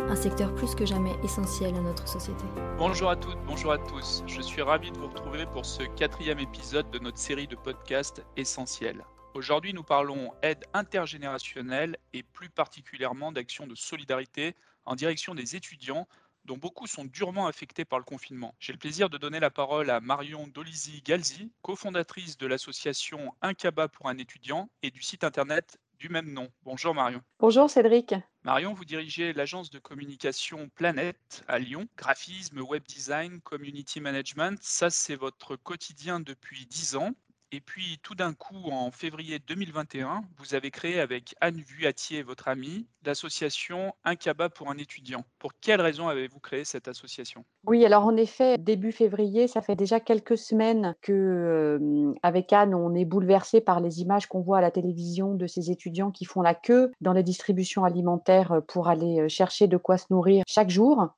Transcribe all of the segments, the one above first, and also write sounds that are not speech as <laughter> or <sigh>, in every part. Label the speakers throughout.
Speaker 1: un secteur plus que jamais essentiel à notre société.
Speaker 2: Bonjour à toutes, bonjour à tous. Je suis ravi de vous retrouver pour ce quatrième épisode de notre série de podcasts essentiels. Aujourd'hui, nous parlons aide intergénérationnelle et plus particulièrement d'actions de solidarité en direction des étudiants dont beaucoup sont durement affectés par le confinement. J'ai le plaisir de donner la parole à Marion Dolizy-Galzi, cofondatrice de l'association Un Caba pour un étudiant et du site internet du même nom. Bonjour Marion.
Speaker 3: Bonjour Cédric.
Speaker 2: Marion, vous dirigez l'agence de communication Planète à Lyon. Graphisme, web design, community management, ça c'est votre quotidien depuis 10 ans. Et puis tout d'un coup, en février 2021, vous avez créé avec Anne Vuatier, votre amie, l'association Un Caba pour un étudiant. Pour quelles raisons avez-vous créé cette association?
Speaker 3: Oui, alors en effet, début février, ça fait déjà quelques semaines que, euh, avec Anne, on est bouleversé par les images qu'on voit à la télévision de ces étudiants qui font la queue dans les distributions alimentaires pour aller euh, chercher de quoi se nourrir chaque jour.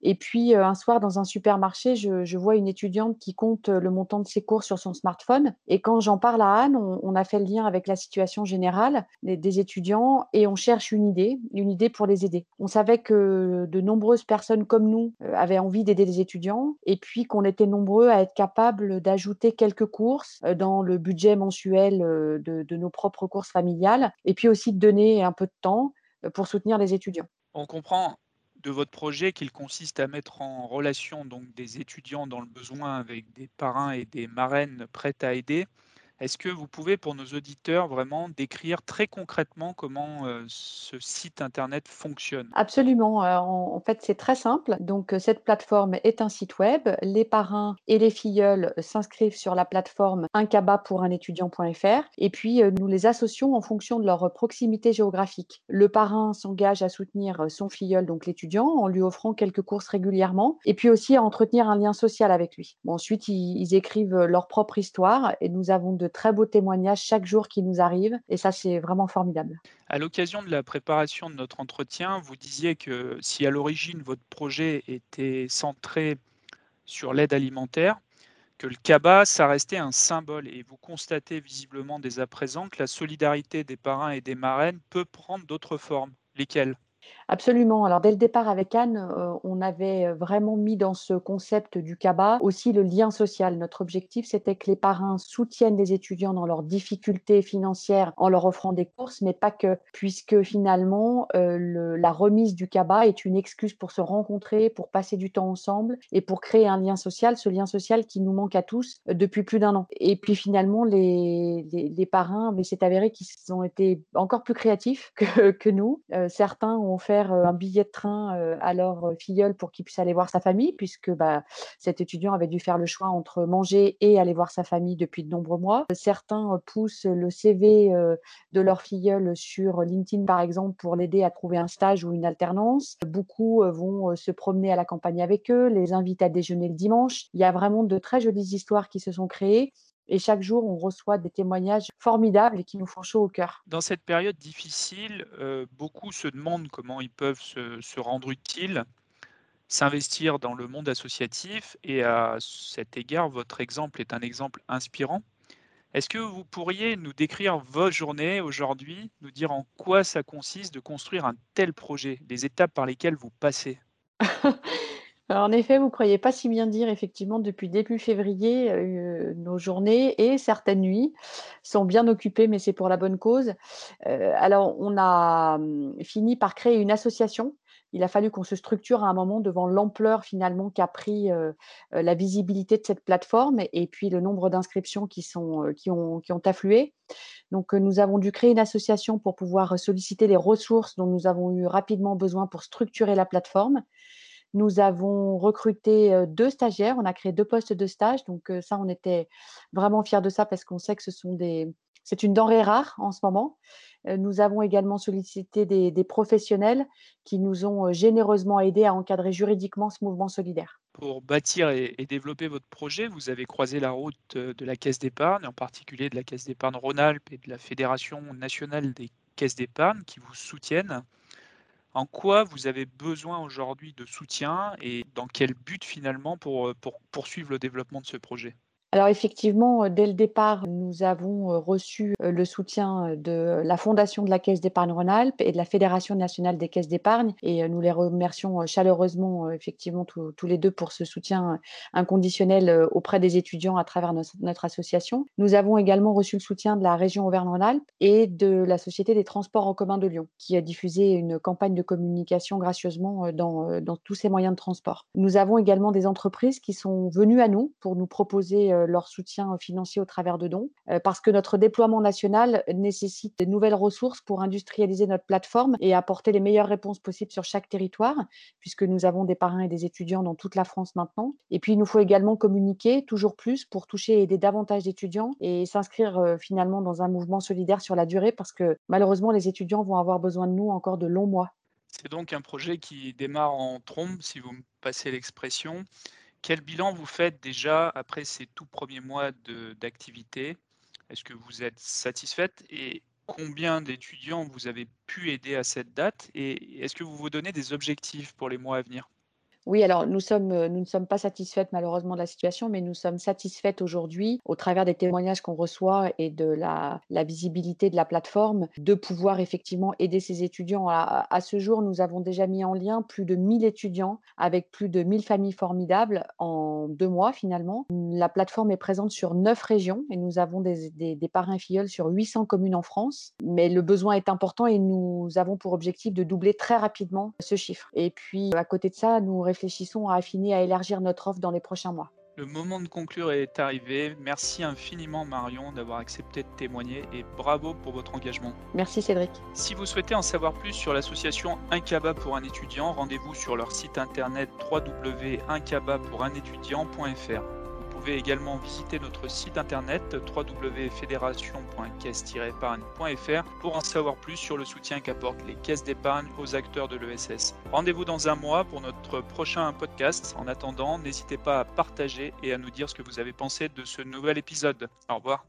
Speaker 3: Et puis euh, un soir, dans un supermarché, je, je, vois une étudiante qui compte le montant de ses cours sur son smartphone. Et quand j'en parle à Anne, on, a fait le lien avec la situation générale des, étudiants et on cherche une idée, une idée pour les aider. On savait que de nombreuses personnes comme nous euh, avaient envie d'aider les étudiants et puis qu'on était nombreux à être capables d'ajouter quelques courses euh, dans le budget mensuel de, de nos propres courses familiales et puis aussi de donner un peu de temps pour soutenir les étudiants.
Speaker 2: On comprend de votre projet qu'il consiste à mettre en relation donc des étudiants dans le besoin avec des parrains et des marraines prêtes à aider. Est-ce que vous pouvez, pour nos auditeurs, vraiment décrire très concrètement comment euh, ce site internet fonctionne?
Speaker 3: Absolument. Euh, en, fait, c'est très simple. Donc, euh, cette plateforme est un site web. Les parrains et les filleuls s'inscrivent sur la plateforme uncaba pour un étudiant.fr et puis nous les associons en fonction de leur proximité géographique. Le parrain s'engage à soutenir son filleul, donc l'étudiant, en lui offrant quelques courses régulièrement et puis aussi à entretenir un lien social avec lui. Ensuite, ils, ils écrivent leur propre histoire et nous avons de très beaux témoignages chaque jour qui nous arrivent et ça c'est vraiment formidable.
Speaker 2: À l'occasion de la préparation de notre entretien, vous disiez que si à l'origine votre projet était centré sur l'aide alimentaire, que le CABA, ça restait un symbole et vous constatez visiblement dès à présent que la solidarité des parrains et des marraines peut prendre d'autres formes. Lesquelles?
Speaker 3: Absolument. Alors, dès le départ avec Anne, euh, on avait vraiment mis dans ce concept du CABA aussi le lien social. Notre objectif, c'était que les parrains soutiennent les étudiants dans leurs difficultés financières en leur offrant des courses, mais pas que, puisque finalement, euh, la remise du CABA est une excuse pour se rencontrer, pour passer du temps ensemble et pour créer un lien social, ce lien social qui nous manque à tous euh, depuis plus d'un an. Et puis finalement, les, les, parrains, mais c'est avéré qu'ils ont été encore plus créatifs que, nous. Certains ont offert un billet de train à leur filleul pour qu'il puisse aller voir sa famille, puisque bah, cet étudiant avait dû faire le choix entre manger et aller voir sa famille depuis de nombreux mois. Certains poussent le CV de leur filleul sur LinkedIn, par exemple, pour l'aider à trouver un stage ou une alternance. Beaucoup vont se promener à la campagne avec eux, les invitent à déjeuner le dimanche. Il y a vraiment de très jolies histoires qui se sont créées. Et chaque jour, on reçoit des témoignages formidables et qui nous font chaud au cœur.
Speaker 2: Dans cette période difficile, euh, beaucoup se demandent comment ils peuvent se, se rendre utiles, s'investir dans le monde associatif. Et à cet égard, votre exemple est un exemple inspirant. Est-ce que vous pourriez nous décrire vos journées aujourd'hui, nous dire en quoi ça consiste de construire un tel projet, les étapes par lesquelles vous passez? <laughs>
Speaker 3: En effet, vous ne croyez pas si bien dire, effectivement, depuis début février, euh, nos journées et certaines nuits sont bien occupées, mais c'est pour la bonne cause. Euh, alors, on a hum, fini par créer une association. Il a fallu qu'on se structure à un moment devant l'ampleur finalement qu'a pris euh, la visibilité de cette plateforme et puis le nombre d'inscriptions qui, sont, qui, ont, qui ont afflué. Donc, nous avons dû créer une association pour pouvoir solliciter les ressources dont nous avons eu rapidement besoin pour structurer la plateforme. Nous avons recruté deux stagiaires, on a créé deux postes de stage, donc ça, on était vraiment fiers de ça parce qu'on sait que ce sont des, c'est une denrée rare en ce moment. Nous avons également sollicité des, des professionnels qui nous ont généreusement aidés à encadrer juridiquement ce mouvement solidaire.
Speaker 2: Pour bâtir et, développer votre projet, vous avez croisé la route de la Caisse d'épargne, en particulier de la Caisse d'épargne Rhône-Alpes et de la Fédération nationale des caisses d'épargne qui vous soutiennent. En quoi vous avez besoin aujourd'hui de soutien et dans quel but finalement pour, pour poursuivre le développement de ce projet?
Speaker 3: Alors effectivement, dès le départ, nous avons reçu le soutien de la Fondation de la Caisse d'épargne Rhône-Alpes et de la Fédération nationale des caisses d'épargne et nous les remercions chaleureusement effectivement tous les deux pour ce soutien inconditionnel auprès des étudiants à travers notre, association. Nous avons également reçu le soutien de la région Auvergne-Rhône-Alpes et de la Société des transports en commun de Lyon qui a diffusé une campagne de communication gracieusement dans, dans tous ces moyens de transport. Nous avons également des entreprises qui sont venues à nous pour nous proposer euh, leur soutien financier au travers de dons, euh, parce que notre déploiement national nécessite de nouvelles ressources pour industrialiser notre plateforme et apporter les meilleures réponses possibles sur chaque territoire, puisque nous avons des parrains et des étudiants dans toute la France maintenant. Et puis, il nous faut également communiquer toujours plus pour toucher et aider davantage d'étudiants et s'inscrire euh, finalement dans un mouvement solidaire sur la durée, parce que malheureusement, les étudiants vont avoir besoin de nous encore de longs mois.
Speaker 2: C'est donc un projet qui démarre en trombe, si vous me passez l'expression. Quel bilan vous faites déjà après ces tout premiers mois d'activité? Est-ce que vous êtes satisfaite? Et combien d'étudiants vous avez pu aider à cette date? Et est-ce que vous vous donnez des objectifs pour les mois à venir?
Speaker 3: Oui, alors nous ne sommes pas satisfaites malheureusement de la situation, mais nous sommes satisfaites aujourd'hui, au travers des témoignages qu'on reçoit et de la, visibilité de la plateforme, de pouvoir effectivement aider ces étudiants. À, ce jour, nous avons déjà mis en lien plus de 1000 étudiants avec plus de 1000 familles formidables en deux mois finalement. La plateforme est présente sur neuf régions et nous avons des, des, des parrains filleuls sur 800 communes en France, mais le besoin est important et nous avons pour objectif de doubler très rapidement ce chiffre. Et puis à côté de ça, nous réfléchissons à affiner, à élargir notre offre dans les prochains mois.
Speaker 2: Le moment de conclure est arrivé. Merci infiniment Marion d'avoir accepté de témoigner et bravo pour votre engagement.
Speaker 3: Merci Cédric.
Speaker 2: Si vous souhaitez en savoir plus sur l'association Incaba pour un étudiant, rendez-vous sur leur site internet www.incabapouranétudiant.fr pouvez également visiter notre site internet www.fédération.caisse-épargne.fr pour en savoir plus sur le soutien qu'apportent les caisses d'épargne aux acteurs de l'ESS. Rendez-vous dans un mois pour notre prochain podcast. En attendant, n'hésitez pas à partager et à nous dire ce que vous avez pensé de ce nouvel épisode. Au revoir.